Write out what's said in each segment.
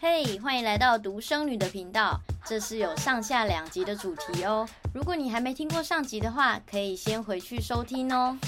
嘿，hey, 欢迎来到独生女的频道，这是有上下两集的主题哦。如果你还没听过上集的话，可以先回去收听哦。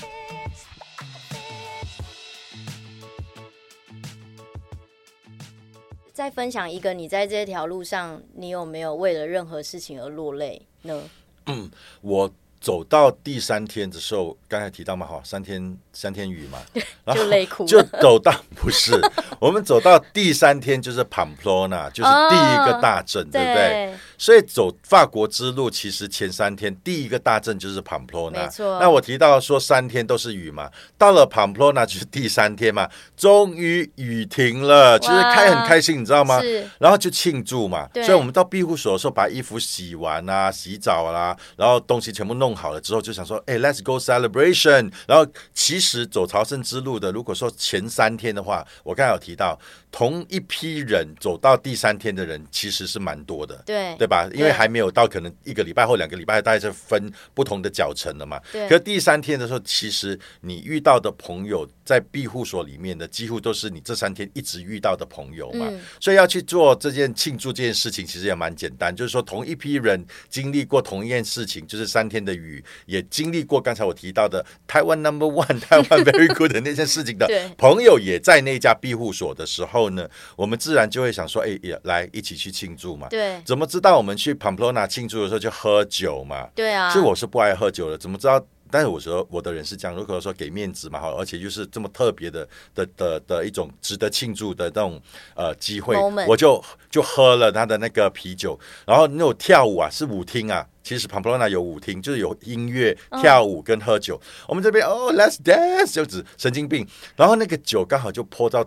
再分享一个，你在这条路上，你有没有为了任何事情而落泪呢？嗯，我。走到第三天的时候，刚才提到嘛，哈，三天三天雨嘛，就累哭，就走到不是，我们走到第三天就是 Pamplona，就是第一个大镇，哦、对不对？对，所以走法国之路，其实前三天第一个大镇就是错。那我提到说三天都是雨嘛，到了 Pamplona 就是第三天嘛，终于雨停了，其实开很开心，你知道吗？是。然后就庆祝嘛，对所以我们到庇护所的时候，把衣服洗完啊，洗澡啦、啊，然后东西全部弄。弄好了之后就想说，哎，Let's go celebration。然后其实走朝圣之路的，如果说前三天的话，我刚才有提到，同一批人走到第三天的人其实是蛮多的，对对吧？因为还没有到可能一个礼拜或两个礼拜，大概是分不同的脚程了嘛。对。可第三天的时候，其实你遇到的朋友在庇护所里面的，几乎都是你这三天一直遇到的朋友嘛。嗯。所以要去做这件庆祝这件事情，其实也蛮简单，就是说同一批人经历过同一件事情，就是三天的。雨也经历过刚才我提到的台湾 Number One、台湾 Very Good 的那件事情的 朋友，也在那家庇护所的时候呢，我们自然就会想说，哎，也来一起去庆祝嘛。对，怎么知道我们去 Pamplona 庆祝的时候就喝酒嘛？对啊，其实我是不爱喝酒的，怎么知道？但是我说我的人是这样，如果说给面子嘛，哈，而且又是这么特别的的的的一种值得庆祝的那种呃机会.我就就喝了他的那个啤酒，然后那种跳舞啊，是舞厅啊。其实 Pamplona 有舞厅，就是有音乐、跳舞跟喝酒。嗯、我们这边哦，Let's dance，就指神经病。然后那个酒刚好就泼到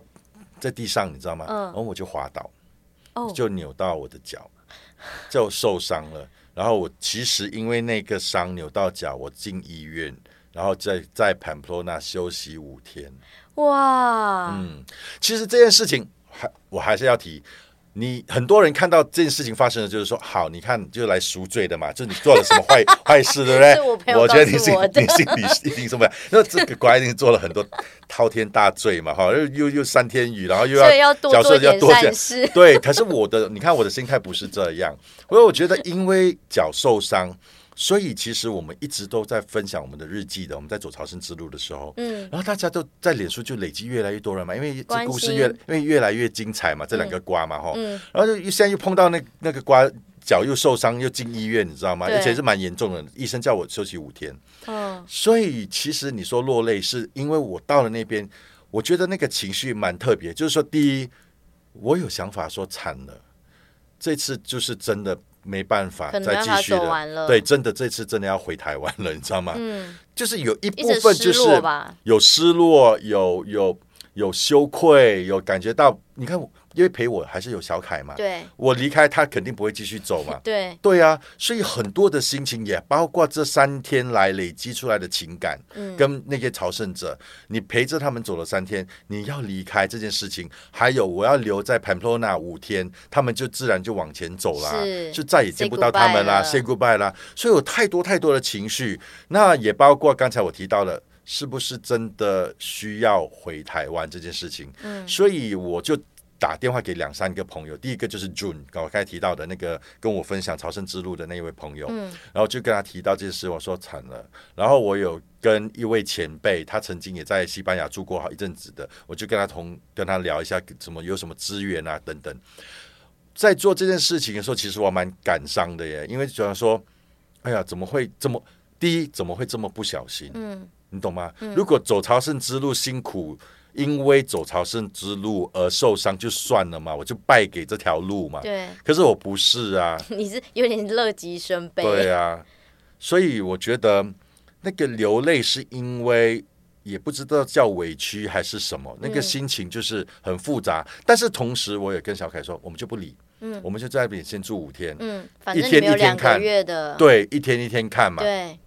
在地上，你知道吗？嗯、然后我就滑倒，哦、就扭到我的脚，就受伤了。然后我其实因为那个伤扭到脚，我进医院，然后在在 Pamplona 休息五天。哇，嗯，其实这件事情还我还是要提。你很多人看到这件事情发生了，就是说，好，你看，就来赎罪的嘛，就你做了什么坏坏事，对不对？我，我觉得你心你心里一定什么？那这个乖，一定做了很多滔天大罪嘛，哈，又又又三天雨，然后又要要多做点善事，对。可是我的，你看我的心态不是这样，因为我觉得因为脚受伤。所以其实我们一直都在分享我们的日记的，我们在走朝圣之路的时候，嗯，然后大家都在脸书就累积越来越多人嘛，因为这故事越因为越来越精彩嘛，这两个瓜嘛，哈、嗯，然后就现在又碰到那那个瓜脚又受伤又进医院，你知道吗？对。而且是蛮严重的，医生叫我休息五天，嗯，所以其实你说落泪是因为我到了那边，我觉得那个情绪蛮特别，就是说第一，我有想法说惨了，这次就是真的。没办法再继续了，对，真的这次真的要回台湾了，你知道吗？嗯，就是有一部分就是有失落，有有有羞愧，有感觉到，你看我。因为陪我还是有小凯嘛，对，我离开他肯定不会继续走嘛，对，对啊，所以很多的心情也包括这三天来累积出来的情感，嗯，跟那些朝圣者，你陪着他们走了三天，你要离开这件事情，还有我要留在 Pamplona 五天，他们就自然就往前走了，是。就再也见不到他们啦，say goodbye 啦，所以有太多太多的情绪，那也包括刚才我提到了，是不是真的需要回台湾这件事情，嗯，所以我就。打电话给两三个朋友，第一个就是 June，刚才提到的那个跟我分享朝圣之路的那一位朋友，嗯，然后就跟他提到这件事，我说惨了。然后我有跟一位前辈，他曾经也在西班牙住过好一阵子的，我就跟他同跟他聊一下，什么有什么资源啊等等。在做这件事情的时候，其实我蛮感伤的耶，因为主要说，哎呀，怎么会这么？第一，怎么会这么不小心？嗯，你懂吗？嗯，如果走朝圣之路辛苦。因为走朝圣之路而受伤就算了嘛，我就败给这条路嘛。对。可是我不是啊。你是有点乐极生悲。对啊，所以我觉得那个流泪是因为也不知道叫委屈还是什么，嗯、那个心情就是很复杂。但是同时我也跟小凯说，我们就不理，嗯，我们就在那边先住五天，嗯，一天一天看，对，一天一天看嘛，对。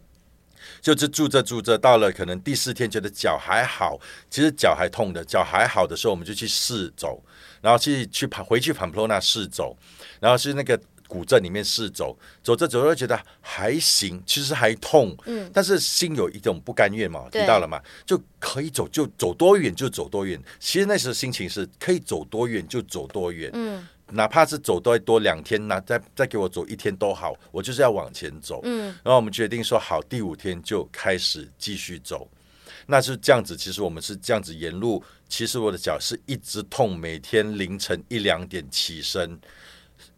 就是住着住着，到了可能第四天，觉得脚还好，其实脚还痛的，脚还好的时候，我们就去试走，然后去去跑回去 Pamplona 试走，然后是那个古镇里面试走，走着走着觉得还行，其实还痛，嗯，但是心有一种不甘愿嘛，提到了嘛，就可以走就走多远就走多远，其实那时候心情是可以走多远就走多远，嗯。哪怕是走多多两天，那再再给我走一天都好，我就是要往前走。嗯，然后我们决定说好，第五天就开始继续走。那是这样子，其实我们是这样子沿路，其实我的脚是一直痛，每天凌晨一两点起身。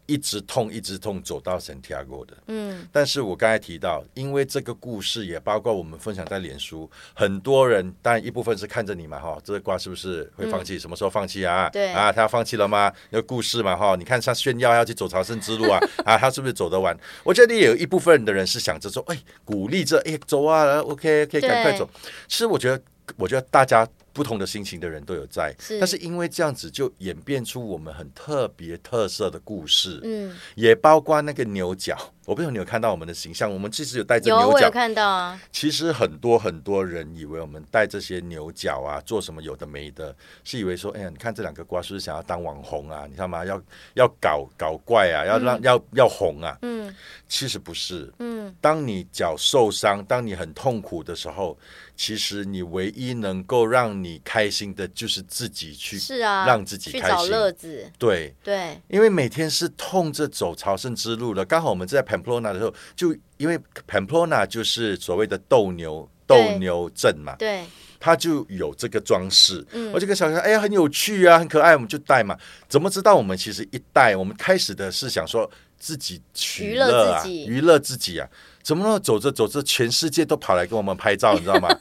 一直痛，一直痛，走到圣地亚哥的。嗯，但是我刚才提到，因为这个故事也包括我们分享在脸书，很多人当然一部分是看着你嘛，哈，这个瓜是不是会放弃？嗯、什么时候放弃啊？对啊，他要放弃了吗？有故事嘛，哈，你看他炫耀要去走朝圣之路啊，啊，他是不是走得完？我觉得也有一部分的人是想着说，哎，鼓励着，哎，走啊，OK，可以赶快走。其实我觉得，我觉得大家。不同的心情的人都有在，是但是因为这样子就演变出我们很特别特色的故事，嗯，也包括那个牛角。我不知道你有看到我们的形象，我们其实有带着牛角，看到啊。其实很多很多人以为我们带这些牛角啊，做什么有的没的，是以为说，哎呀，你看这两个瓜是不是想要当网红啊？你知道吗？要要搞搞怪啊，要让、嗯、要要红啊。嗯，其实不是。嗯，当你脚受伤，当你很痛苦的时候。其实你唯一能够让你开心的，就是自己去，是啊，让自己开心，乐子。对对，因为每天是痛着走朝圣之路的。刚好我们在 Pamplona 的时候，就因为 Pamplona 就是所谓的斗牛斗牛镇嘛，对，它就有这个装饰。嗯，我就跟小孩说：“哎呀，很有趣啊，很可爱。”我们就带嘛。怎么知道我们其实一带，我们开始的是想说自己取乐啊，娱乐自己啊。怎么能走着走着，全世界都跑来跟我们拍照，你知道吗？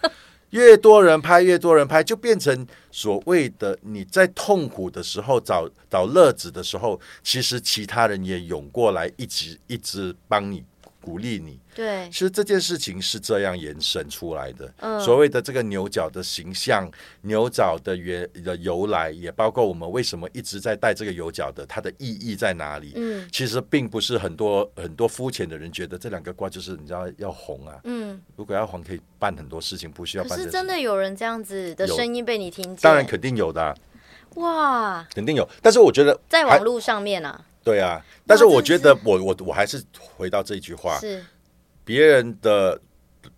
越多人拍，越多人拍，就变成所谓的你在痛苦的时候找找乐子的时候，其实其他人也涌过来，一直一直帮你。鼓励你，对，其实这件事情是这样延伸出来的。嗯，所谓的这个牛角的形象，牛角的原的由来，也包括我们为什么一直在戴这个牛角的，它的意义在哪里？嗯，其实并不是很多很多肤浅的人觉得这两个卦就是你知道要红啊。嗯，如果要红，可以办很多事情，不需要办。可是真的有人这样子的声音被你听见？当然肯定有的啊。哇，肯定有。但是我觉得在网络上面啊。对啊，但是我觉得我我我还是回到这一句话，是别人的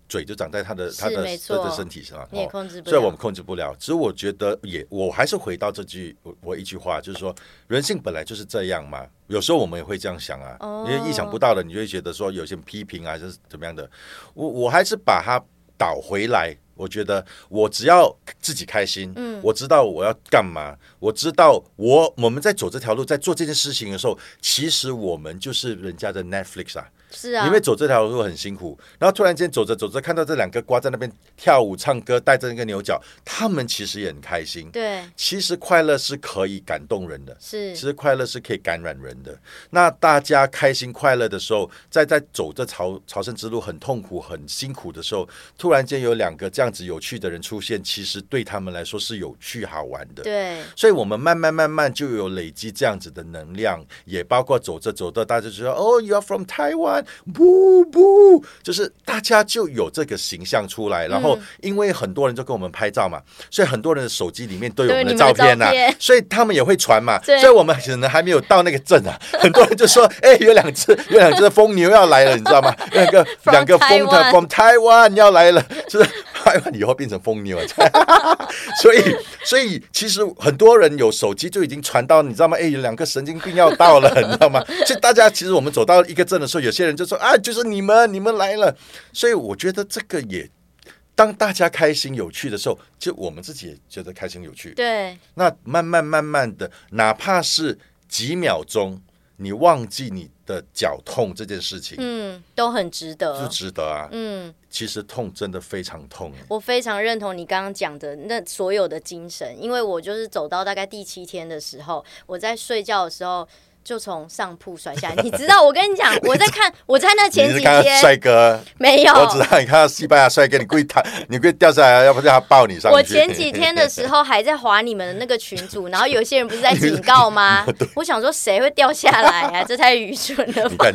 嘴就长在他的他的他的身体上，你也控制不了，所以我们控制不了。只是我觉得也我还是回到这句我我一句话，就是说人性本来就是这样嘛。有时候我们也会这样想啊，因为意想不到的，你就会觉得说有些批评啊，就是怎么样的。我我还是把它倒回来。我觉得我只要自己开心，嗯，我知道我要干嘛，我知道我我们在走这条路，在做这件事情的时候，其实我们就是人家的 Netflix 啊。是啊，因为走这条路很辛苦，然后突然间走着走着，看到这两个瓜在那边跳舞唱歌，带着那个牛角，他们其实也很开心。对，其实快乐是可以感动人的，是，其实快乐是可以感染人的。那大家开心快乐的时候，在在走这朝朝圣之路很痛苦很辛苦的时候，突然间有两个这样子有趣的人出现，其实对他们来说是有趣好玩的。对，所以我们慢慢慢慢就有累积这样子的能量，也包括走着走着，大家就说：“哦，You are from Taiwan。”不不，就是大家就有这个形象出来，然后因为很多人就跟我们拍照嘛，所以很多人的手机里面都有我们的照片呐、啊，所以他们也会传嘛，所以我们可能还没有到那个镇啊，很多人就说，哎，有两只有两只疯牛要来了，你知道吗？两个两个疯的 from Taiwan 要来了，就是。台湾以后变成疯牛，所以所以其实很多人有手机就已经传到，你知道吗？哎，有两个神经病要到了，你知道吗？所以大家其实我们走到一个镇的时候，有些人就说啊，就是你们，你们来了。所以我觉得这个也，当大家开心有趣的时候，就我们自己也觉得开心有趣。对，那慢慢慢慢的，哪怕是几秒钟。你忘记你的脚痛这件事情，嗯，都很值得，就值得啊，嗯，其实痛真的非常痛。我非常认同你刚刚讲的那所有的精神，因为我就是走到大概第七天的时候，我在睡觉的时候。就从上铺摔下来，你知道？我跟你讲，我在看，我在那前几天，帅哥没有，我知道你看到西班牙帅哥，你故意他，你故意掉下来，要不叫他抱你上去。我前几天的时候还在划你们的那个群组，然后有些人不是在警告吗？我想说谁会掉下来啊？这太愚蠢了吧！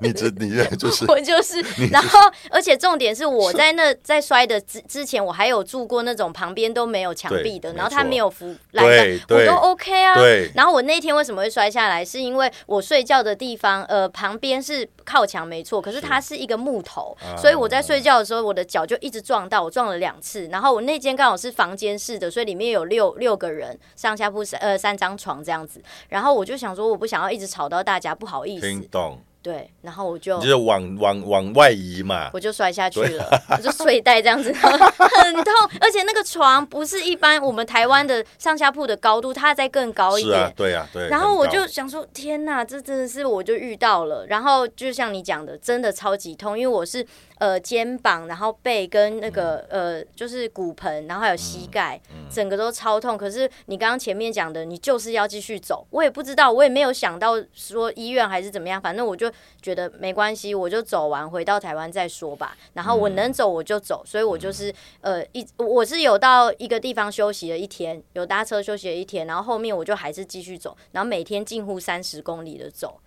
你这你这就是我就是，然后而且重点是我在那在摔的之之前，我还有住过那种旁边都没有墙壁的，然后他没有扶栏杆，我都 OK 啊。对，然后我那天为什么会摔下来是？因为我睡觉的地方，呃，旁边是靠墙没错，可是它是一个木头，所以我在睡觉的时候，我的脚就一直撞到，我撞了两次。然后我那间刚好是房间式的，所以里面有六六个人，上下铺三呃三张床这样子。然后我就想说，我不想要一直吵到大家，不好意思。听懂。对，然后我就就是往往往外移嘛，我就摔下去了，我就睡袋这样子，很痛，而且那个床不是一般我们台湾的上下铺的高度，它再更高一点，啊对啊，对。然后我就想说，天哪，这真的是我就遇到了，然后就像你讲的，真的超级痛，因为我是。呃，肩膀，然后背跟那个、嗯、呃，就是骨盆，然后还有膝盖，整个都超痛。可是你刚刚前面讲的，你就是要继续走，我也不知道，我也没有想到说医院还是怎么样，反正我就觉得没关系，我就走完回到台湾再说吧。然后我能走我就走，所以我就是呃一我是有到一个地方休息了一天，有搭车休息了一天，然后后面我就还是继续走，然后每天近乎三十公里的走。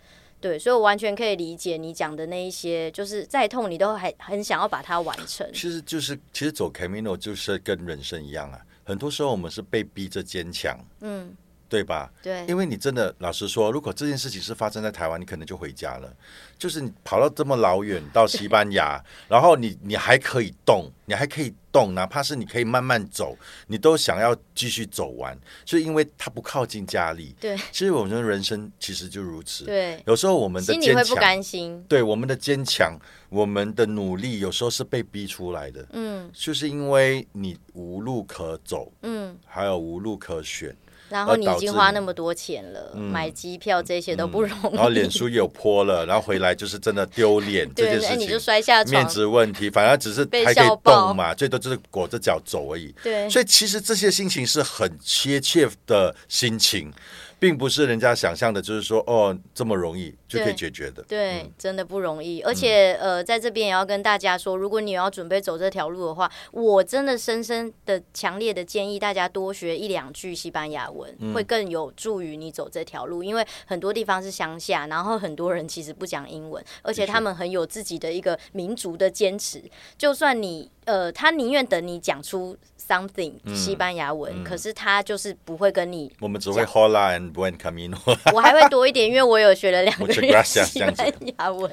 对，所以我完全可以理解你讲的那一些，就是再痛你都还很想要把它完成。其实就是，其实走 Camino 就是跟人生一样啊，很多时候我们是被逼着坚强，嗯，对吧？对，因为你真的老实说，如果这件事情是发生在台湾，你可能就回家了。就是你跑到这么老远到西班牙，然后你你还可以动，你还可以动，哪怕是你可以慢慢走，你都想要继续走完，就因为它不靠近家里。对，其实我们的人生其实就如此。对，有时候我们的坚强，会不甘心。对，我们的坚强，我们的努力，有时候是被逼出来的。嗯，就是因为你无路可走，嗯，还有无路可选。然后你已经花那么多钱了，嗯、买机票这些都不容易。嗯、然后脸书有泼了，然后回来就是真的丢脸 这件事情，你就摔下面子问题，反而只是还可以动嘛，最多就是裹着脚走而已。对，所以其实这些心情是很切切的心情。并不是人家想象的，就是说哦，这么容易就可以解决的。对，嗯、真的不容易。而且、嗯、呃，在这边也要跟大家说，如果你要准备走这条路的话，我真的深深的、强烈的建议大家多学一两句西班牙文，嗯、会更有助于你走这条路。因为很多地方是乡下，然后很多人其实不讲英文，而且他们很有自己的一个民族的坚持。就算你呃，他宁愿等你讲出。something 西班牙文，可是他就是不会跟你。我们只会 Hola and Buen Camino。我还会多一点，因为我有学了两个月西班牙文。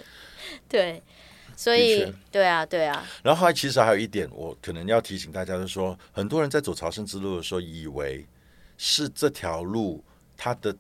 对，所以对啊，对啊。然后后来其实还有一点，我可能要提醒大家，就是说，很多人在走朝圣之路的时候，以为是这条路它的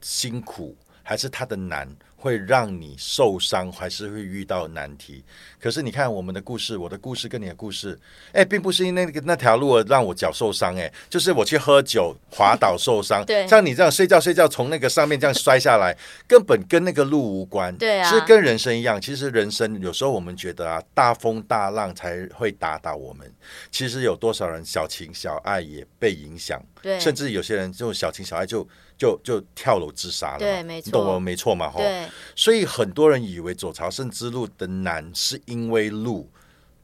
辛苦，还是它的难。会让你受伤，还是会遇到难题。可是你看我们的故事，我的故事跟你的故事，哎，并不是因为那个那条路让我脚受伤，哎，就是我去喝酒滑倒受伤。对，像你这样睡觉睡觉从那个上面这样摔下来，根本跟那个路无关。对啊，其实跟人生一样，其实人生有时候我们觉得啊，大风大浪才会打倒我们。其实有多少人小情小爱也被影响？对，甚至有些人就小情小爱就。就就跳楼自杀了，对，没错，你懂我没错嘛？哈，对，所以很多人以为走朝圣之路的难是因为路，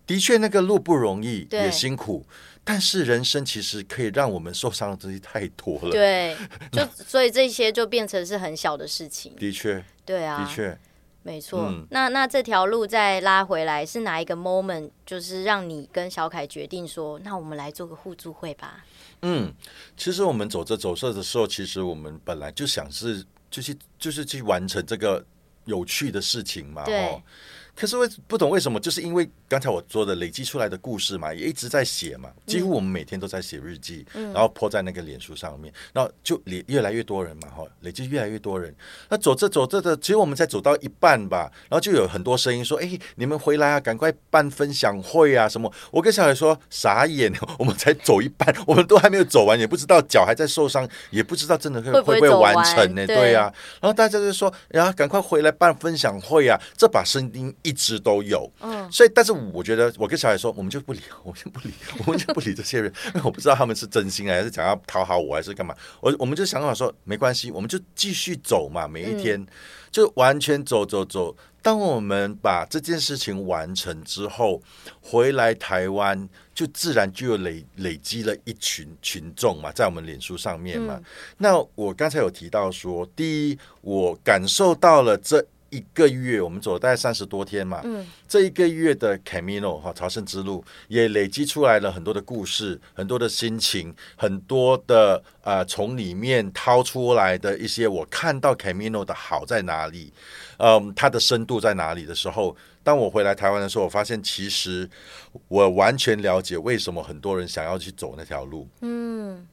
的确那个路不容易，也辛苦，但是人生其实可以让我们受伤的东西太多了，对，就所以这些就变成是很小的事情，的确，对啊，的确。没错，嗯、那那这条路再拉回来是哪一个 moment，就是让你跟小凯决定说，那我们来做个互助会吧？嗯，其实我们走着走着的时候，其实我们本来就想是，就是就是去完成这个有趣的事情嘛，对。哦可是为不懂为什么，就是因为刚才我说的累积出来的故事嘛，也一直在写嘛，几乎我们每天都在写日记，嗯、然后 po 在那个脸书上面，然后就越越来越多人嘛，哈，累积越来越多人。那走着走着的，其实我们才走到一半吧，然后就有很多声音说：“哎，你们回来啊，赶快办分享会啊，什么？”我跟小海说：“傻眼，我们才走一半，我们都还没有走完，也不知道脚还在受伤，也不知道真的会会不会完成呢？”对呀、啊，然后大家就说：“呀，赶快回来办分享会啊！”这把声音。一直都有，嗯，所以但是我觉得，我跟小孩说，我们就不理，我们就不理，我们就不理这些人，因 为我不知道他们是真心还是想要讨好我，还是干嘛。我我们就想法说，没关系，我们就继续走嘛，每一天就完全走走走。当我们把这件事情完成之后，回来台湾，就自然就有累累积了一群群众嘛，在我们脸书上面嘛。那我刚才有提到说，第一，我感受到了这。一个月，我们走了大概三十多天嘛，嗯，这一个月的 Camino 哈朝圣之路也累积出来了很多的故事，很多的心情，很多的啊、呃，从里面掏出来的一些我看到 Camino 的好在哪里，嗯，它的深度在哪里的时候，当我回来台湾的时候，我发现其实我完全了解为什么很多人想要去走那条路，嗯，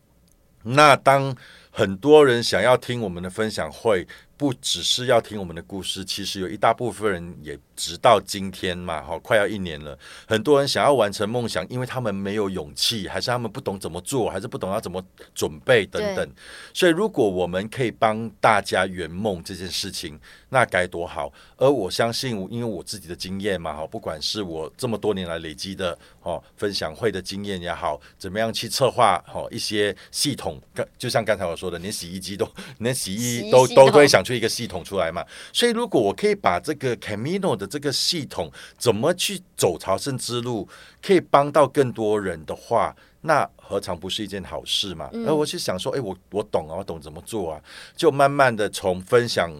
那当很多人想要听我们的分享会。不只是要听我们的故事，其实有一大部分人也直到今天嘛，哈，快要一年了。很多人想要完成梦想，因为他们没有勇气，还是他们不懂怎么做，还是不懂要怎么准备等等。所以，如果我们可以帮大家圆梦这件事情，那该多好。而我相信，因为我自己的经验嘛，哈，不管是我这么多年来累积的哦分享会的经验也好，怎么样去策划哦一些系统，就像刚才我说的，连洗衣机都，连洗衣都都都会想。出一个系统出来嘛，所以如果我可以把这个 Camino 的这个系统怎么去走朝圣之路，可以帮到更多人的话，那何尝不是一件好事嘛？然后我是想说，哎，我我懂啊，我懂怎么做啊，就慢慢的从分享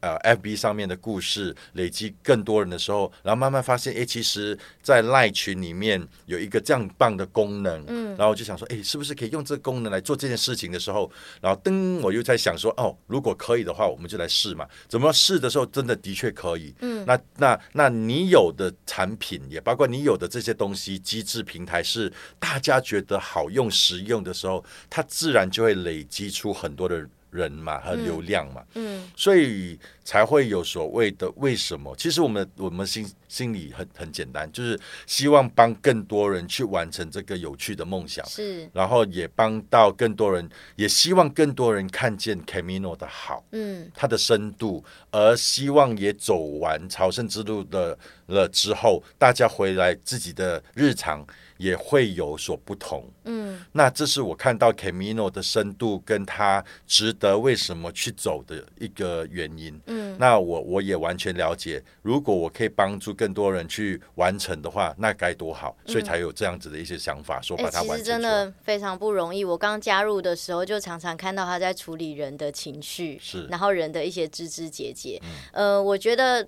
呃 FB 上面的故事，累积更多人的时候，然后慢慢发现，哎，其实，在赖群里面有一个这样棒的功能，嗯，然后我就想说，哎，是不是可以用这个功能来做这件事情的时候，然后噔，我又在想说，哦，如果可以的话，我们就来试嘛。怎么试的时候，真的的确可以，嗯，那那那你有的产品，也包括你有的这些东西，机制平台是大家觉得好用实用的时候，它自然就会累积出很多的人嘛和流量嘛，嗯，嗯，所以才会有所谓的为什么？其实我们我们心心里很很简单，就是希望帮更多人去完成这个有趣的梦想，是，然后也帮到更多人，也希望更多人看见 Camino 的好，嗯，它的深度，而希望也走完朝圣之路的了之后，大家回来自己的日常。也会有所不同，嗯，那这是我看到 Camino 的深度跟他值得为什么去走的一个原因，嗯，那我我也完全了解，如果我可以帮助更多人去完成的话，那该多好，所以才有这样子的一些想法，嗯、说把它完成。其实真的非常不容易。我刚加入的时候，就常常看到他在处理人的情绪，是，然后人的一些枝枝节节，嗯、呃，我觉得。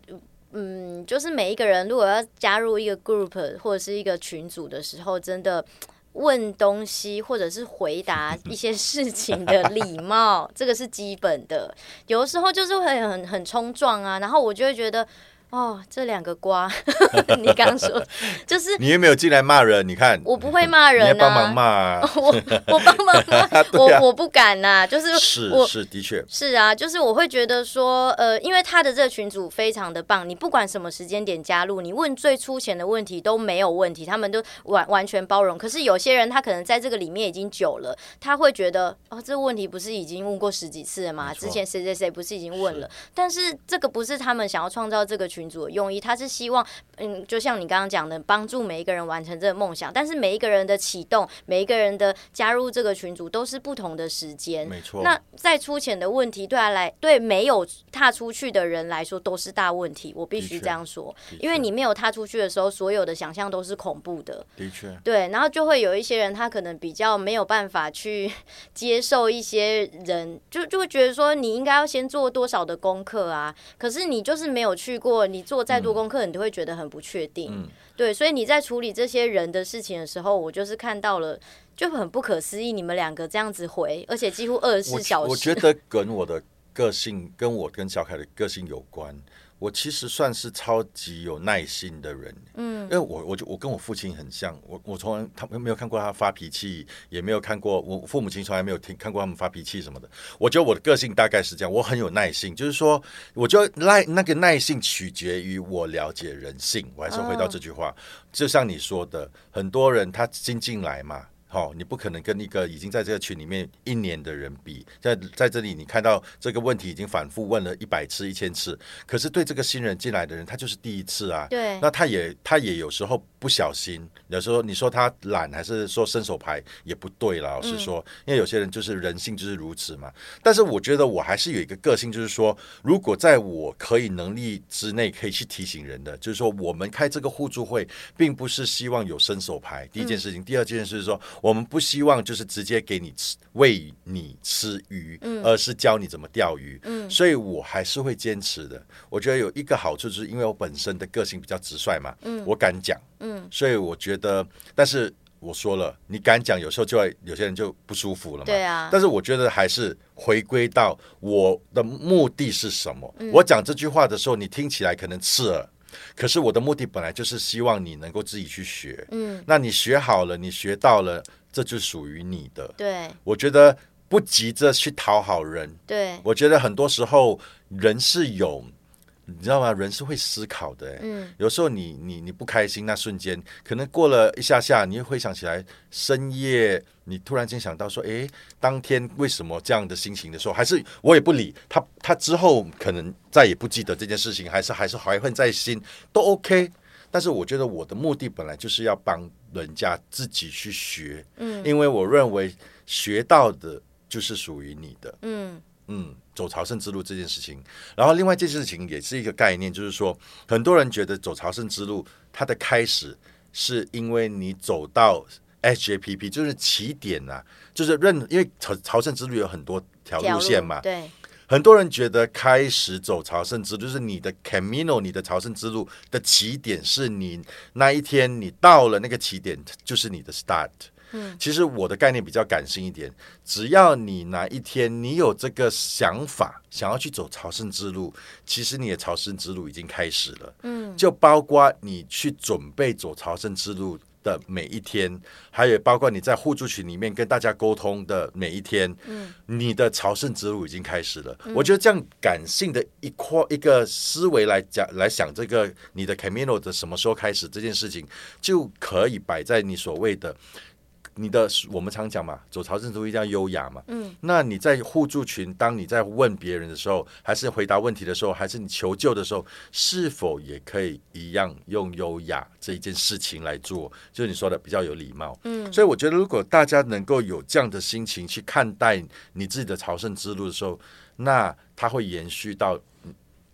嗯，就是每一个人如果要加入一个 group 或者是一个群组的时候，真的问东西或者是回答 一些事情的礼貌，这个是基本的。有的时候就是会很很冲撞啊，然后我就会觉得。哦，这两个瓜，你刚说 就是你有没有进来骂人？你看我不会骂人啊，帮忙骂啊，我我帮忙骂，我我不敢呐，就是是是的确是啊，就是我会觉得说，呃，因为他的这个群组非常的棒，你不管什么时间点加入，你问最粗浅的问题都没有问题，他们都完完全包容。可是有些人他可能在这个里面已经久了，他会觉得哦，这个问题不是已经问过十几次了吗？之前谁谁谁不是已经问了？但是这个不是他们想要创造这个群。群组的用意，他是希望，嗯，就像你刚刚讲的，帮助每一个人完成这个梦想。但是每一个人的启动，每一个人的加入这个群组，都是不同的时间。没错。那再粗浅的问题，对他来，对没有踏出去的人来说，都是大问题。我必须这样说，因为你没有踏出去的时候，所有的想象都是恐怖的。的确。对，然后就会有一些人，他可能比较没有办法去接受一些人，就就会觉得说，你应该要先做多少的功课啊？可是你就是没有去过。你做再多功课，你都会觉得很不确定。嗯、对，所以你在处理这些人的事情的时候，我就是看到了，就很不可思议。你们两个这样子回，而且几乎二十四小时我。我 觉得跟我的个性，跟我跟小凯的个性有关。我其实算是超级有耐心的人，嗯，因为我我就我跟我父亲很像，我我从来他没有看过他发脾气，也没有看过我父母亲从来没有听看过他们发脾气什么的。我觉得我的个性大概是这样，我很有耐性，就是说，我觉得耐那个耐性取决于我了解人性。我还是回到这句话，就像你说的，很多人他新进来嘛。好、哦，你不可能跟一个已经在这个群里面一年的人比，在在这里你看到这个问题已经反复问了一百次、一千次，可是对这个新人进来的人，他就是第一次啊。对。那他也他也有时候不小心，有时候你说他懒还是说伸手牌也不对了，老实说，嗯、因为有些人就是人性就是如此嘛。但是我觉得我还是有一个个性，就是说，如果在我可以能力之内可以去提醒人的，就是说，我们开这个互助会，并不是希望有伸手牌。第一件事情，嗯、第二件事是说。我们不希望就是直接给你吃喂你吃鱼，嗯、而是教你怎么钓鱼。嗯，所以我还是会坚持的。我觉得有一个好处，就是因为我本身的个性比较直率嘛，嗯，我敢讲，嗯，所以我觉得，但是我说了，你敢讲，有时候就会有些人就不舒服了嘛，对啊。但是我觉得还是回归到我的目的是什么？嗯、我讲这句话的时候，你听起来可能刺耳。可是我的目的本来就是希望你能够自己去学，嗯，那你学好了，你学到了，这就属于你的。对，我觉得不急着去讨好人。对，我觉得很多时候人是有。你知道吗？人是会思考的，嗯，有时候你你你不开心，那瞬间可能过了一下下，你又回想起来，深夜你突然间想到说，诶，当天为什么这样的心情的时候，还是我也不理他，他之后可能再也不记得这件事情，还是还是怀恨在心，都 OK。但是我觉得我的目的本来就是要帮人家自己去学，嗯，因为我认为学到的就是属于你的，嗯。嗯，走朝圣之路这件事情，然后另外这件事情也是一个概念，就是说，很多人觉得走朝圣之路，它的开始是因为你走到 HJPP，就是起点呐、啊，就是认，因为朝朝圣之路有很多条路线嘛，对，很多人觉得开始走朝圣之路，就是你的 Camino，你的朝圣之路的起点是你那一天你到了那个起点，就是你的 start。嗯，其实我的概念比较感性一点，只要你哪一天你有这个想法，想要去走朝圣之路，其实你的朝圣之路已经开始了。嗯，就包括你去准备走朝圣之路的每一天，还有包括你在互助群里面跟大家沟通的每一天，嗯，你的朝圣之路已经开始了。嗯，我觉得这样感性的一块一个思维来讲来想，这个你的 Camino 的什么时候开始这件事情，就可以摆在你所谓的。你的我们常讲嘛，走朝圣之路一定要优雅嘛。嗯，那你在互助群，当你在问别人的时候，还是回答问题的时候，还是你求救的时候，是否也可以一样用优雅这一件事情来做？就是你说的比较有礼貌。嗯，所以我觉得如果大家能够有这样的心情去看待你自己的朝圣之路的时候，那它会延续到。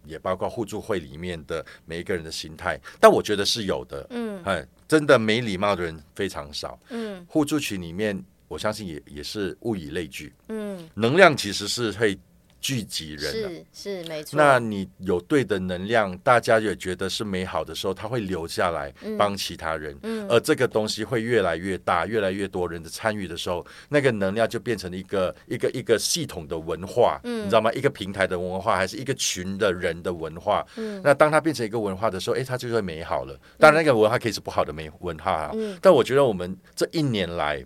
也包括互助会里面的每一个人的心态，但我觉得是有的，嗯，哎，真的没礼貌的人非常少，嗯，互助群里面，我相信也也是物以类聚，嗯，能量其实是会。聚集人是是没错，那你有对的能量，大家也觉得是美好的时候，他会留下来帮其他人，嗯，而这个东西会越来越大，越来越多人的参与的时候，那个能量就变成了一个一个一个系统的文化，嗯，你知道吗？一个平台的文化，还是一个群的人的文化，嗯，那当它变成一个文化的时候，哎，它就会美好了。当然，那个文化可以是不好的美文化啊，嗯，但我觉得我们这一年来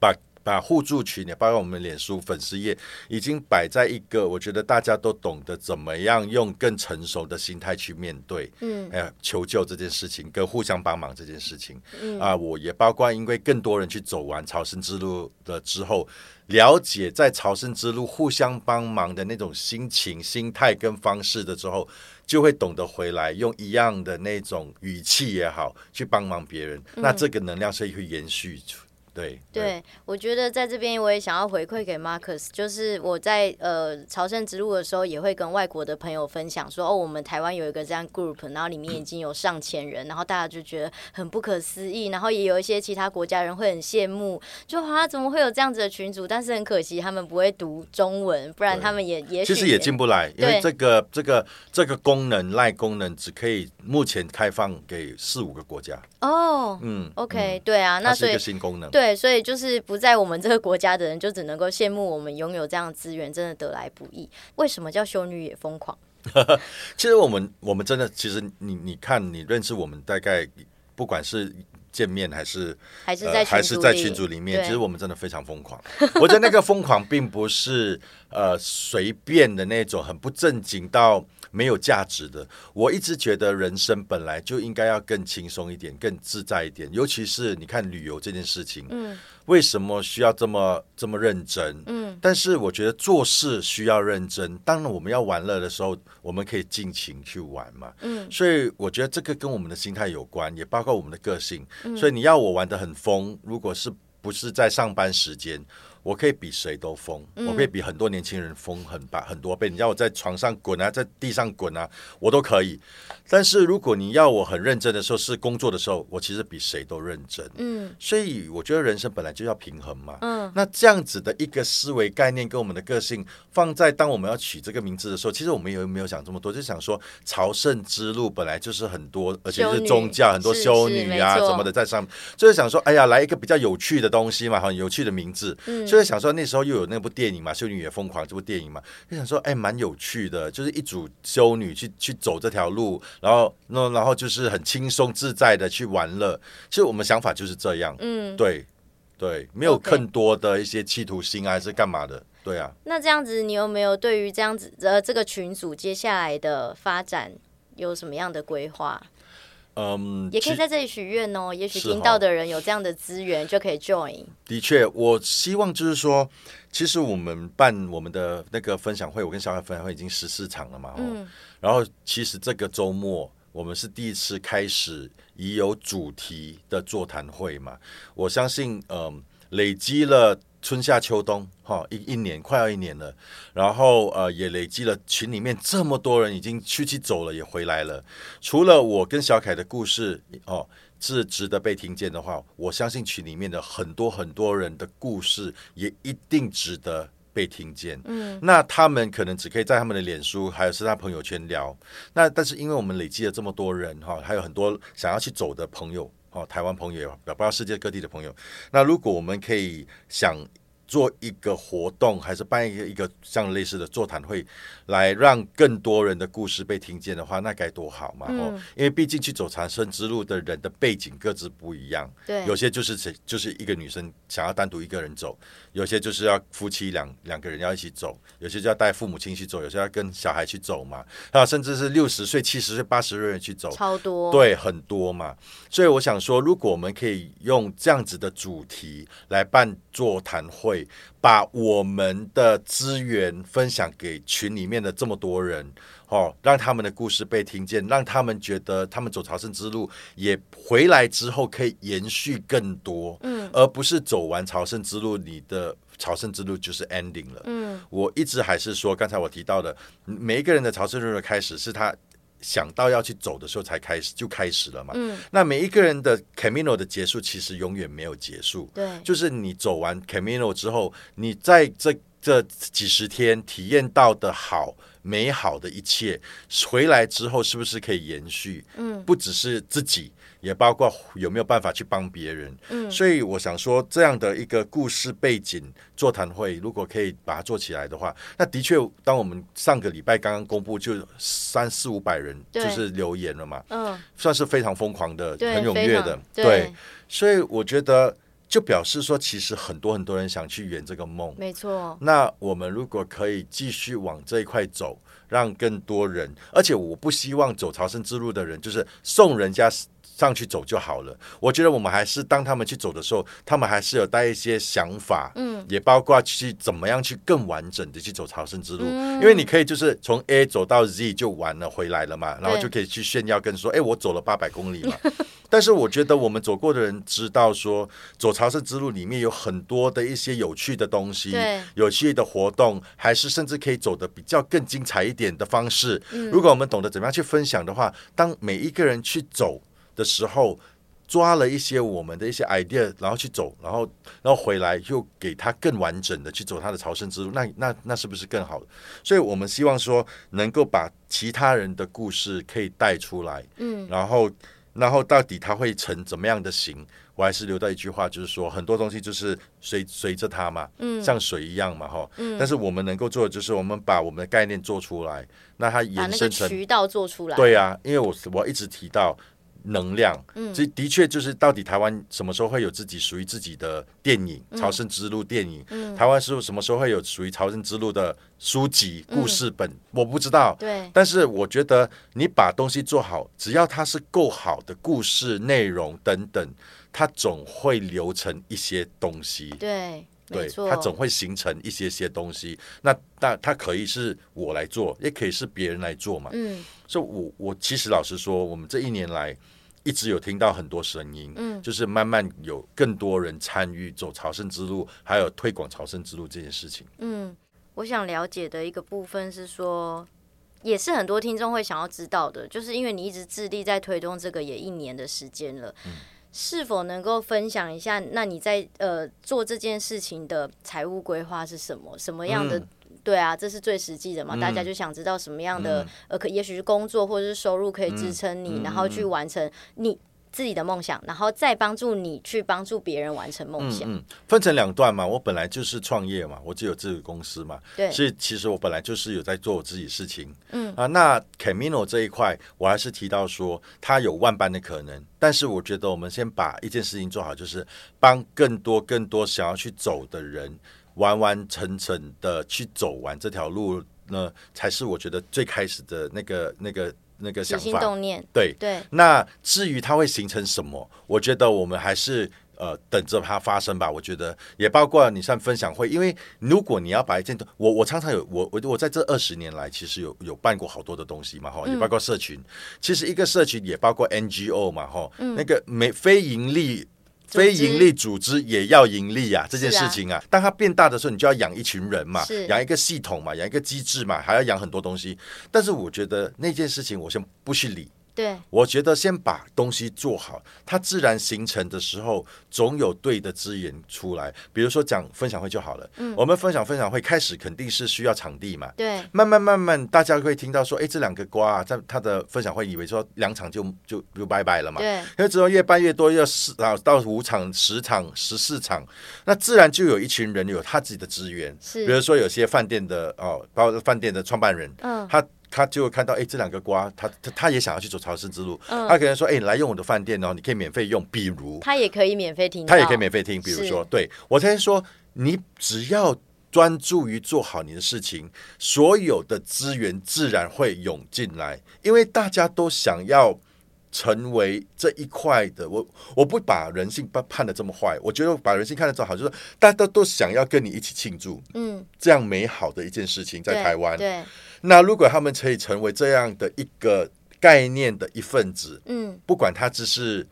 把。把互助群也包括我们脸书粉丝页，已经摆在一个我觉得大家都懂得怎么样用更成熟的心态去面对，嗯，哎，求救这件事情跟互相帮忙这件事情，嗯。啊，我也包括因为更多人去走完朝圣之路的之后，了解在朝圣之路互相帮忙的那种心情、心态跟方式的时候，就会懂得回来用一样的那种语气也好去帮忙别人，嗯，那这个能量是会延续。对，对，我觉得在这边我也想要回馈给 Marcus，就是我在呃朝圣之路的时候，也会跟外国的朋友分享说，哦，我们台湾有一个这样 group，然后里面已经有上千人，然后大家就觉得很不可思议，然后也有一些其他国家人会很羡慕，就好像怎么会有这样子的群组？但是很可惜他们不会读中文，不然他们也也其实也进不来，因为这个这个这个功能赖功能只可以目前开放给四五个国家。哦，嗯，OK，对啊，那是一个新功能，对。对，所以就是不在我们这个国家的人，就只能够羡慕我们拥有这样的资源，真的得来不易。为什么叫修女也疯狂？其实我们我们真的，其实你你看，你认识我们，大概不管是见面还是还是在、呃、还是在群组里面，其实我们真的非常疯狂。我觉得那个疯狂并不是呃随便的那种，很不正经到。没有价值的，我一直觉得人生本来就应该要更轻松一点，更自在一点。尤其是你看旅游这件事情，嗯，为什么需要这么这么认真？嗯，但是我觉得做事需要认真。当然，我们要玩乐的时候，我们可以尽情去玩嘛。嗯，所以我觉得这个跟我们的心态有关，也包括我们的个性。所以你要我玩的很疯，如果是不是在上班时间？我可以比谁都疯，我可以比很多年轻人疯很把很多倍。你要我在床上滚啊，在地上滚啊，我都可以。但是如果你要我很认真的时候，是工作的时候，我其实比谁都认真。嗯，所以我觉得人生本来就要平衡嘛。嗯，那这样子的一个思维概念跟我们的个性放在当我们要取这个名字的时候，其实我们也没有想这么多，就想说朝圣之路本来就是很多，而且是宗教很多修女啊什么的在上面，就是想说，哎呀，来一个比较有趣的东西嘛，很有趣的名字。嗯，所以想说那时候又有那部电影嘛，《修女也疯狂》这部电影嘛，就想说，哎，蛮有趣的，就是一组修女去去走这条路，然后那然后就是很轻松自在的去玩乐。其实我们想法就是这样，嗯，对对，没有更多的一些企图心还是干嘛的，对啊。那这样子，你有没有对于这样子呃这个群组接下来的发展有什么样的规划？嗯，也可以在这里许愿哦。也许听到的人有这样的资源，就可以 join。的确，我希望就是说，其实我们办我们的那个分享会，我跟小海分享会已经十四场了嘛。嗯。然后，其实这个周末我们是第一次开始已有主题的座谈会嘛。我相信，嗯，累积了。春夏秋冬，哈，一一年快要一年了，然后呃，也累积了群里面这么多人已经出去走了，也回来了。除了我跟小凯的故事哦是值得被听见的话，我相信群里面的很多很多人的故事也一定值得被听见。嗯，那他们可能只可以在他们的脸书还有是他朋友圈聊。那但是因为我们累积了这么多人哈，还有很多想要去走的朋友。哦，台湾朋友，包括世界各地的朋友。那如果我们可以想做一个活动，还是办一个一个像类似的座谈会，来让更多人的故事被听见的话，那该多好嘛！哦、嗯，因为毕竟去走长生之路的人的背景各自不一样。对，有些就是谁就是一个女生想要单独一个人走，有些就是要夫妻两两个人要一起走，有些就要带父母亲去走，有些要跟小孩去走嘛。啊，甚至是六十岁、七十岁、八十岁人去走，超多。对，很多嘛。所以我想说，如果我们可以用这样子的主题来办座谈会，把我们的资源分享给群里面。的这么多人，哦，让他们的故事被听见，让他们觉得他们走朝圣之路也回来之后可以延续更多，嗯，而不是走完朝圣之路，你的朝圣之路就是 ending 了，嗯，我一直还是说，刚才我提到的，每一个人的朝圣之路的开始是他想到要去走的时候才开始，就开始了嘛，嗯，那每一个人的 Camino 的结束其实永远没有结束，对，就是你走完 Camino 之后，你在这。这几十天体验到的好美好的一切，回来之后是不是可以延续？嗯，不只是自己，也包括有没有办法去帮别人。嗯，所以我想说，这样的一个故事背景座谈会，如果可以把它做起来的话，那的确，当我们上个礼拜刚刚公布，就三四五百人就是留言了嘛，嗯，算是非常疯狂的，很踊跃的，对，对，所以我觉得。就表示说，其实很多很多人想去圆这个梦，没错。那我们如果可以继续往这一块走，让更多人，而且我不希望走朝圣之路的人，就是送人家上去走就好了。我觉得我们还是当他们去走的时候，他们还是有带一些想法，嗯，也包括去怎么样去更完整的去走朝圣之路。嗯，因为你可以就是从 A 走到 Z 就完了，回来了嘛，然后就可以去炫耀，跟说，哎，我走了八百公里嘛。但是我觉得我们走过的人知道，说走朝圣之路里面有很多的一些有趣的东西，有趣的活动，还是甚至可以走的比较更精彩一点的方式。如果我们懂得怎么样去分享的话，当每一个人去走的时候，抓了一些我们的一些 idea，然后去走，然后然后回来又给他更完整的去走他的朝圣之路，那那那是不是更好？所以我们希望说能够把其他人的故事可以带出来，嗯，然后。然后到底他会成怎么样的形？我还是留到一句话，就是说很多东西就是随随着它嘛，嗯，像水一样嘛，哈，嗯。但是我们能够做的就是我们把我们的概念做出来，那它延伸成渠道做出来。对呀，啊，因为我我一直提到。能量，嗯，这的确就是到底台湾什么时候会有自己属于自己的电影《朝圣之路》电影？嗯，台湾是什么时候会有属于朝圣之路的书籍、故事本？我不知道，对。但是我觉得你把东西做好，只要它是够好的故事内容等等，它总会留成一些东西。对，对，它总会形成一些些东西。那那它可以是我来做，也可以是别人来做嘛。嗯，所以我我其实老实说，我们这一年来。一直有听到很多声音，嗯，就是慢慢有更多人参与走朝圣之路，还有推广朝圣之路这件事情。嗯，我想了解的一个部分是说，也是很多听众会想要知道的，就是因为你一直致力在推动这个也一年的时间了，嗯，是否能够分享一下？那你在呃做这件事情的财务规划是什么？什么样的？嗯对啊，这是最实际的嘛，嗯、大家就想知道什么样的、嗯、呃，可也许是工作或者是收入可以支撑你，嗯、然后去完成你自己的梦想，然后再帮助你去帮助别人完成梦想。嗯，嗯，分成两段嘛，我本来就是创业嘛，我就有自己公司嘛，对，所以其实我本来就是有在做我自己事情。嗯啊，那 Camino 这一块，我还是提到说，它有万般的可能，但是我觉得我们先把一件事情做好，就是帮更多更多想要去走的人。完完整整的去走完这条路呢，才是我觉得最开始的那个、那个、那个想法。起心动念。对对。那至于它会形成什么，我觉得我们还是呃等着它发生吧。我觉得也包括你像分享会，因为如果你要把一件，我我常常有我我我在这二十年来，其实有有办过好多的东西嘛哈，也包括社群。嗯、其实一个社群也包括 NGO 嘛哈，嗯、那个没非盈利。非盈利组织也要盈利啊，这件事情啊，啊当它变大的时候，你就要养一群人嘛，养一个系统嘛，养一个机制嘛，还要养很多东西。但是我觉得那件事情，我先不去理。对，我觉得先把东西做好，它自然形成的时候，总有对的资源出来。比如说讲分享会就好了，嗯，我们分享分享会开始肯定是需要场地嘛，对，慢慢慢慢大家会听到说，哎，这两个瓜啊，在他的分享会以为说两场就就就拜拜了嘛，对，因为之后越办越多，要四啊到五场、十场、十四场，那自然就有一群人有他自己的资源，是，比如说有些饭店的哦，包括饭店的创办人，嗯，他。他就会看到，哎，这两个瓜，他他他也想要去走朝圣之路。嗯、他可能说，哎，你来用我的饭店哦，你可以免费用。比如，他也可以免费听，他也可以免费听。比如说，对我才说，你只要专注于做好你的事情，所有的资源自然会涌进来，因为大家都想要成为这一块的。我我不把人性判判的这么坏，我觉得把人性看得这么好，就是大家都都想要跟你一起庆祝，嗯，这样美好的一件事情在台湾，对。对那如果他们可以成为这样的一个概念的一份子，嗯，不管他只是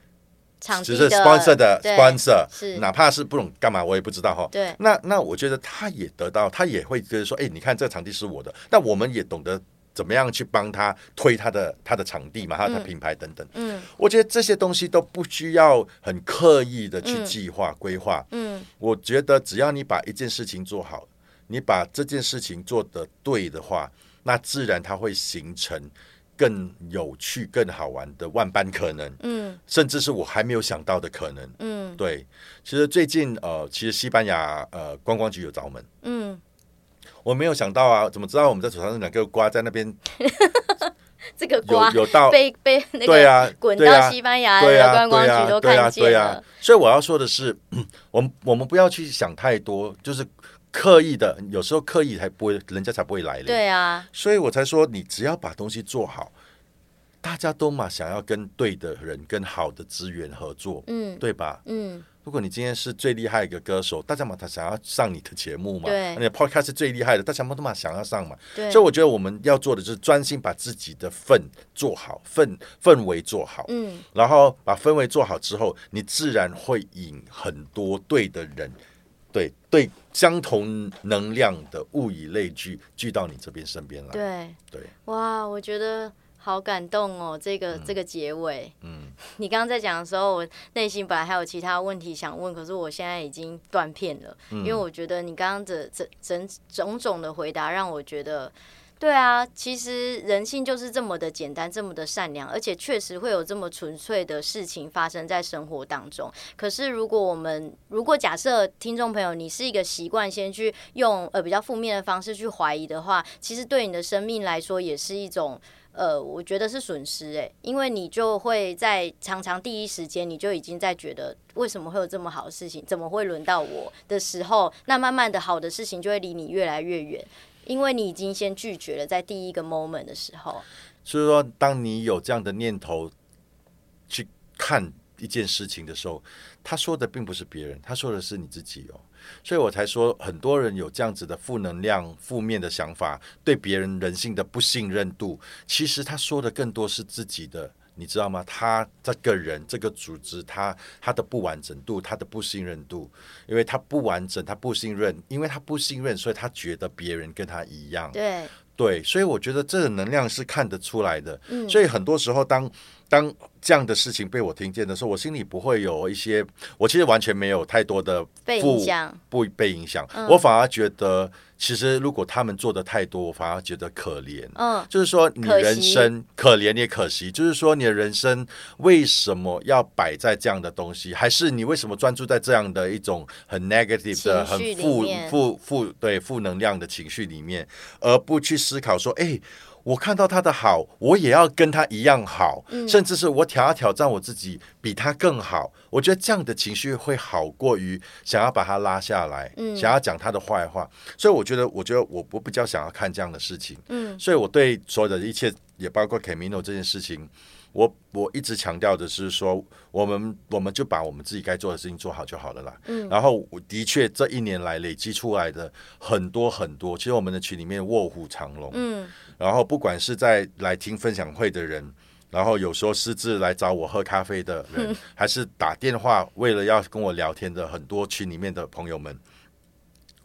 只是 sponsor 的 sponsor，是哪怕是不懂干嘛，我也不知道哈。对，那那我觉得他也得到，他也会觉得说，哎，你看这个场地是我的，那我们也懂得怎么样去帮他推他的他的场地嘛，他的品牌等等。嗯，我觉得这些东西都不需要很刻意的去计划规划。嗯，我觉得只要你把一件事情做好，你把这件事情做得对的话。那自然它会形成更有趣、更好玩的万般可能，嗯，甚至是我还没有想到的可能，嗯，对。其实最近呃，其实西班牙呃观光局有找我们，嗯，我没有想到啊，怎么知道我们在手上那两个瓜在那边？这个瓜有有到被被那个对啊滚到西班牙的观光局都看见了。所以我要说的是，我们我们不要去想太多，就是。刻意的，有时候刻意才不会，人家才不会来。对啊，所以我才说，你只要把东西做好，大家都嘛想要跟对的人、跟好的资源合作，嗯，对吧？嗯，如果你今天是最厉害一个歌手，大家嘛他想要上你的节目嘛，对，你的 Podcast 是最厉害的，大家嘛都嘛想要上嘛，对。所以我觉得我们要做的就是专心把自己的份做好，氛氛围做好，嗯，然后把氛围做好之后，你自然会引很多对的人。对对，相同能量的物以类聚，聚到你这边身边来。对对，哇，我觉得好感动哦，这个、嗯、这个结尾。嗯，你刚刚在讲的时候，我内心本来还有其他问题想问，可是我现在已经断片了，嗯、因为我觉得你刚刚的整整种种的回答让我觉得。对啊，其实人性就是这么的简单，这么的善良，而且确实会有这么纯粹的事情发生在生活当中。可是，如果我们如果假设听众朋友你是一个习惯先去用呃比较负面的方式去怀疑的话，其实对你的生命来说也是一种呃，我觉得是损失诶，因为你就会在常常第一时间你就已经在觉得为什么会有这么好的事情，怎么会轮到我的时候，那慢慢的好的事情就会离你越来越远。因为你已经先拒绝了，在第一个 moment 的时候，所以说，当你有这样的念头去看一件事情的时候，他说的并不是别人，他说的是你自己哦。所以我才说，很多人有这样子的负能量、负面的想法，对别人人性的不信任度，其实他说的更多是自己的你知道吗？他这个人这个组织，他他的不完整度，他的不信任度，因为他不完整，他不信任，因为他不信任，所以他觉得别人跟他一样。对对，所以我觉得这个能量是看得出来的。嗯，所以很多时候当当这样的事情被我听见的时候，我心里不会有一些，我其实完全没有太多的被影响，不被影响，嗯，我反而觉得。其实，如果他们做的太多，我反而觉得可怜。嗯，就是说，你人生可怜也可惜。就是说，你的人生为什么要摆在这样的东西？还是你为什么专注在这样的一种很 negative 的、很负负负对负能量的情绪里面，而不去思考说，哎。我看到他的好，我也要跟他一样好，嗯、甚至是我挑要挑战我自己，比他更好。我觉得这样的情绪会好过于想要把他拉下来，嗯、想要讲他的坏话。所以我觉得，我觉得我我比较想要看这样的事情。嗯，所以我对所有的一切，也包括 Camino 这件事情，我我一直强调的是说，我们我们就把我们自己该做的事情做好就好了啦。嗯，然后我的确这一年来累积出来的很多很多，其实我们的群里面卧虎藏龙。嗯。然后，不管是在来听分享会的人，然后有时候私自来找我喝咖啡的人，还是打电话为了要跟我聊天的很多群里面的朋友们，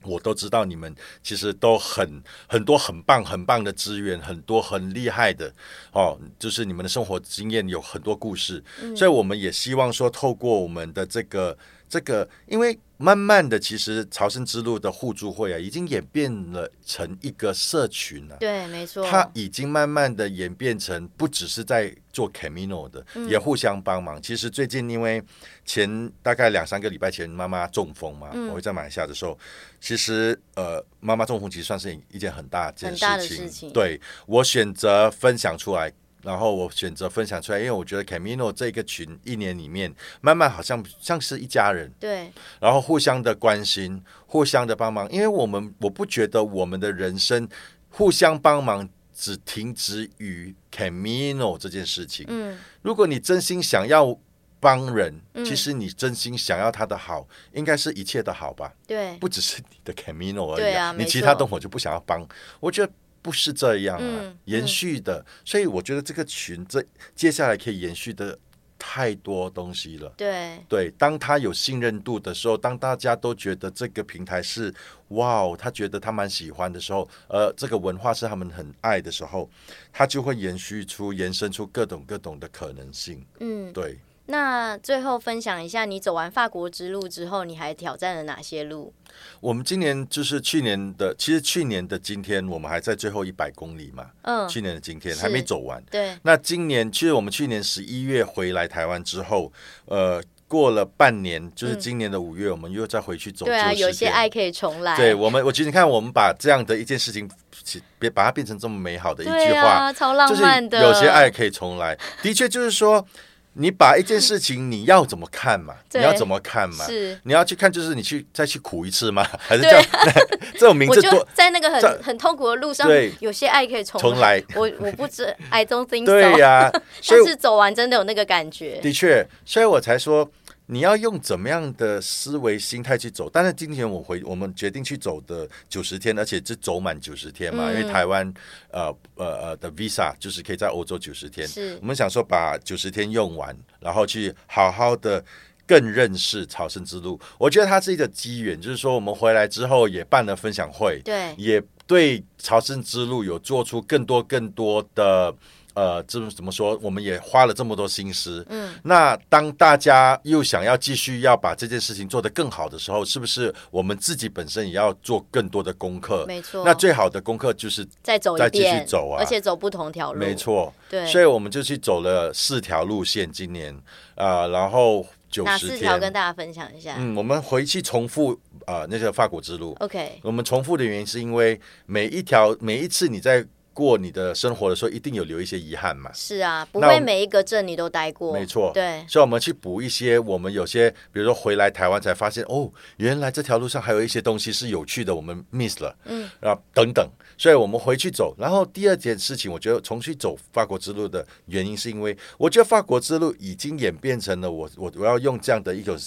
我都知道你们其实都很很多很棒很棒的资源，很多很厉害的哦，就是你们的生活经验有很多故事，所以我们也希望说，透过我们的这个这个，因为。慢慢的，其实朝圣之路的互助会啊，已经演变了成一个社群了。对，没错。它已经慢慢的演变成不只是在做 Camino 的，嗯、也互相帮忙。其实最近因为前大概两三个礼拜前妈妈中风嘛，嗯、我会在马来西亚的时候，其实呃妈妈中风其实算是一件很大件事情。事情。对，我选择分享出来。然后我选择分享出来，因为我觉得 Camino 这个群一年里面，慢慢好像像是一家人，对，然后互相的关心，互相的帮忙，因为我们我不觉得我们的人生互相帮忙只停止于 Camino 这件事情。嗯，如果你真心想要帮人，其实你真心想要他的好，应该是一切的好吧？对，不只是你的 Camino 而已，啊，你其他的我就不想要帮，我觉得。不是这样啊，嗯、延续的，嗯、所以我觉得这个群这接下来可以延续的太多东西了。对对，当他有信任度的时候，当大家都觉得这个平台是哇哦，他觉得他蛮喜欢的时候，呃，这个文化是他们很爱的时候，他就会延续出、延伸出各种各种的可能性。嗯，对。那最后分享一下，你走完法国之路之后，你还挑战了哪些路？我们今年就是去年的，其实去年的今天，我们还在最后一百公里嘛。嗯，去年的今天还没走完。对。那今年其实我们去年十一月回来台湾之后，呃，过了半年，就是今年的五月，嗯、我们又再回去走。对啊，有些爱可以重来。对我们，我觉得你看，我们把这样的一件事情，别把它变成这么美好的一句话，啊、超浪漫的。有些爱可以重来，的确就是说。你把一件事情你要怎么看嘛？你要怎么看嘛？是你要去看，就是你去再去苦一次吗？还是这样？这种名字多在那个很很痛苦的路上，有些爱可以重重来。我我不知，I don't think so。对呀，但是走完真的有那个感觉。的确，所以我才说。你要用怎么样的思维心态去走？但是今天我回，我们决定去走的九十天，而且是走满九十天嘛，嗯、因为台湾呃呃呃的 Visa 就是可以在欧洲九十天。是我们想说把九十天用完，然后去好好的更认识朝圣之路。我觉得它是一个机缘，就是说我们回来之后也办了分享会，对，也对朝圣之路有做出更多更多的。呃，这怎么说？我们也花了这么多心思。嗯，那当大家又想要继续要把这件事情做得更好的时候，是不是我们自己本身也要做更多的功课？没错。那最好的功课就是再走再继续走啊，而且走不同条路。没错。对。所以我们就去走了四条路线，今年啊、呃，然后九十天。哪四条跟大家分享一下？嗯，我们回去重复啊、呃，那个法国之路。OK。我们重复的原因是因为每一条每一次你在。过你的生活的时候，一定有留一些遗憾嘛？是啊，不会每一个镇你都待过。没错，对，所以我们去补一些，我们有些，比如说回来台湾才发现，哦，原来这条路上还有一些东西是有趣的，我们 miss 了，嗯，啊等等，所以我们回去走。然后第二件事情，我觉得重新走法国之路的原因，是因为我觉得法国之路已经演变成了我我我要用这样的一个。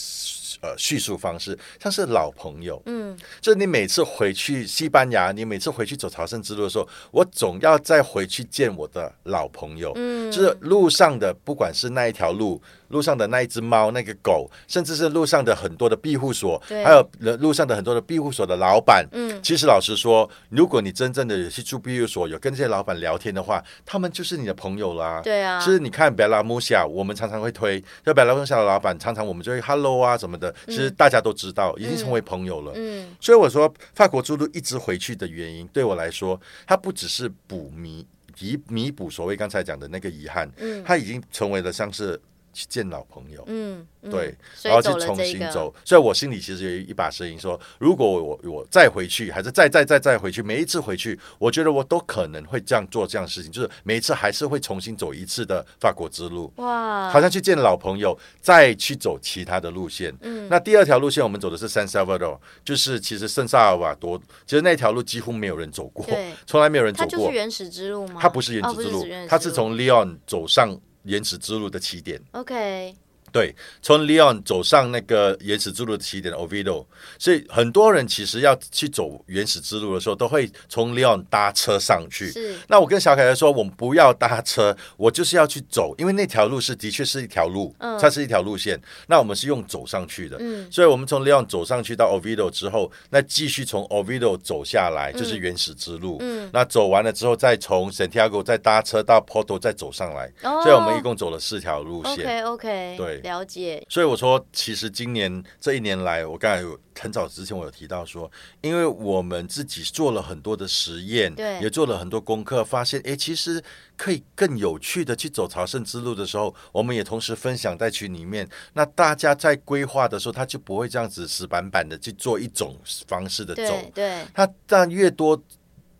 呃叙述方式，像是老朋友，嗯，就是你每次回去西班牙，你每次回去走朝圣之路的时候，我总要再回去见我的老朋友，嗯，就是路上的不管是那一条路。路上的那一只猫、那个狗，甚至是路上的很多的庇护所，还有路上的很多的庇护所的老板，嗯，其实老实说，如果你真正的有去住庇护所，有跟这些老板聊天的话，他们就是你的朋友啦。对啊，就是你看贝拉穆西亚，我们常常会推，就贝拉穆西亚的老板，常常我们就会 hello 啊什么的，其实大家都知道，已经成为朋友了。嗯，所以我说法国之路一直回去的原因，对我来说，它不只是补弥弥弥补所谓刚才讲的那个遗憾，嗯，它已经成为了像是。去见老朋友，嗯，对，然后去重新走，所以我心里其实有一把声音说，如果我我再回去，还是再再再再回去，每一次回去，我觉得我都可能会这样做这样的事情，就是每一次还是会重新走一次的法国之路，哇，好像去见老朋友，再去走其他的路线。嗯，那第二条路线我们走的是 San Salvador，就是其实圣萨尔瓦多，其实那条路几乎没有人走过，从来没有人走过。它就是原始之路吗？它不是原始之路，它是从 Leon 走上。原始之路的起点。OK。对，从 Leon 走上那个原始之路的起点 Oviedo，所以很多人其实要去走原始之路的时候，都会从 Leon 搭车上去。是，那我跟小凯说，我们不要搭车，我就是要去走，因为那条路是的确是一条路，嗯，它是一条路线。那我们是用走上去的，嗯，所以我们从 Leon 走上去到 Oviedo 之后，那继续从 Oviedo 走下来就是原始之路，嗯，那走完了之后，再从 Santiago 再搭车到 Porto 再走上来，哦，所以我们一共走了四条路线。OK OK，对。了解，所以我说，其实今年这一年来，我刚才有很早之前我有提到说，因为我们自己做了很多的实验，对，也做了很多功课，发现，哎，其实可以更有趣的去走朝圣之路的时候，我们也同时分享在群里面。那大家在规划的时候，他就不会这样子死板板的去做一种方式的走，对，对他但越多。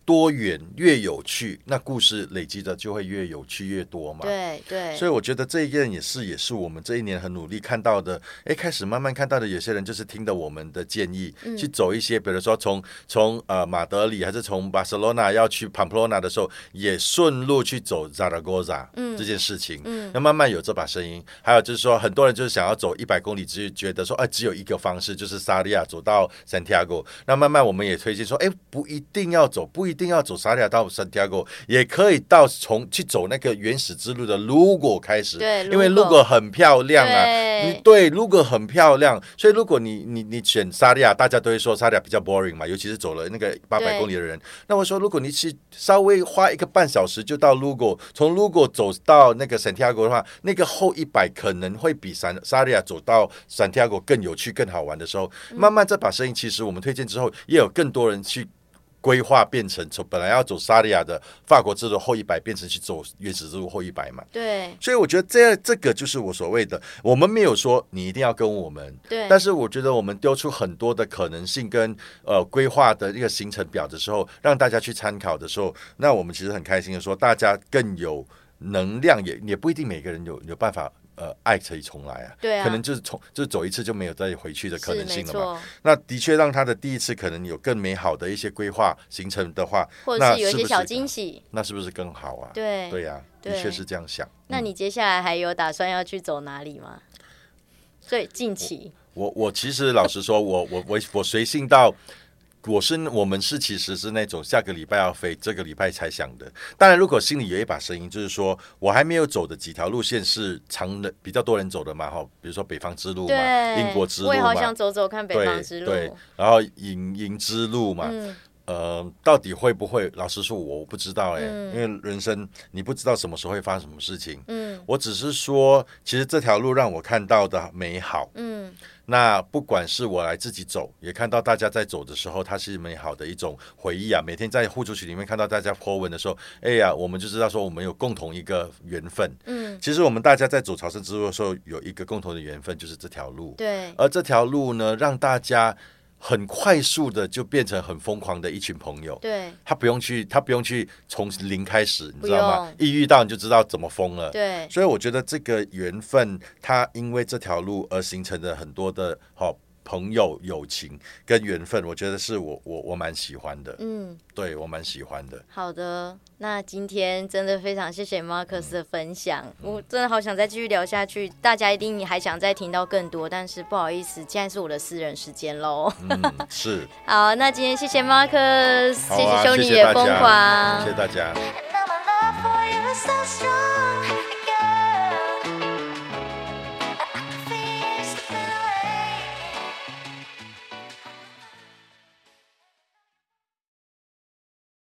多元越有趣，那故事累积的就会越有趣越多嘛。对对，所以我觉得这一件也是也是我们这一年很努力看到的。哎，开始慢慢看到的，有些人就是听的我们的建议，嗯、去走一些，比如说从从呃马德里还是从巴塞罗那要去潘普罗纳的时候，也顺路去走萨拉戈萨这件事情。嗯，那慢慢有这把声音。还有就是说，很多人就是想要走一百公里，只是觉得说，哎，只有一个方式，就是萨利亚走到圣地亚哥。那慢慢我们也推荐说，哎，不一定要走，不一。一定要走萨利亚到圣地亚哥，也可以到从去走那个原始之路的卢果开始，对，因为卢果很漂亮啊，对，对，卢果很漂亮，所以如果你你你选萨利亚，大家都会说萨利亚比较 boring 嘛，尤其是走了那个八百公里的人。那我说，如果你去稍微花一个半小时就到卢果，从卢果走到那个圣地亚哥的话，那个后一百可能会比萨萨利亚走到圣地亚哥更有趣、更好玩的时候，慢慢这把声音，其实我们推荐之后，也有更多人去。规划变成从本来要走萨利亚的法国之路后一百，变成去走原始之路后一百嘛？对。所以我觉得这这个就是我所谓的，我们没有说你一定要跟我们，对。但是我觉得我们丢出很多的可能性跟呃规划的一个行程表的时候，让大家去参考的时候，那我们其实很开心的说，大家更有能量，也也不一定每个人有有办法。呃，爱可以重来啊，对啊，可能就是从就是走一次就没有再回去的可能性了嘛。那的确让他的第一次可能有更美好的一些规划行程的话，或者是有一些小惊喜，那是不是更好啊？对对呀，的确是这样想。那你接下来还有打算要去走哪里吗？最近期，我我其实老实说，我我我我随性到。我是我们是其实是那种下个礼拜要飞，这个礼拜才想的。当然，如果心里有一把声音，就是说我还没有走的几条路线是长的，比较多人走的嘛，哈，比如说北方之路嘛，英国之路嘛，我也好想走走看北方之路。对，对，然后银银之路嘛，嗯、呃，到底会不会？老实说，我不知道哎、欸，嗯、因为人生你不知道什么时候会发生什么事情。嗯，我只是说，其实这条路让我看到的美好。嗯。那不管是我来自己走，也看到大家在走的时候，它是美好的一种回忆啊。每天在互助群里面看到大家 po 文的时候，哎呀，我们就知道说我们有共同一个缘分。嗯，其实我们大家在走朝圣之路的时候，有一个共同的缘分，就是这条路。对，而这条路呢，让大家。很快速的就变成很疯狂的一群朋友。对，他不用去，他不用去从零开始，你知道吗？一遇到你就知道怎么疯了。对，所以我觉得这个缘分，它因为这条路而形成的很多的好朋友、友情跟缘分，我觉得是我我我蛮喜欢的。嗯，对我蛮喜欢的。好的，那今天真的非常谢谢 Marcus 的分享，嗯、我真的好想再继续聊下去，大家一定还想再听到更多，但是不好意思，现在是我的私人时间喽。嗯，是。好，那今天谢谢 Marcus，、啊、谢谢兄弟也疯狂，谢谢大家。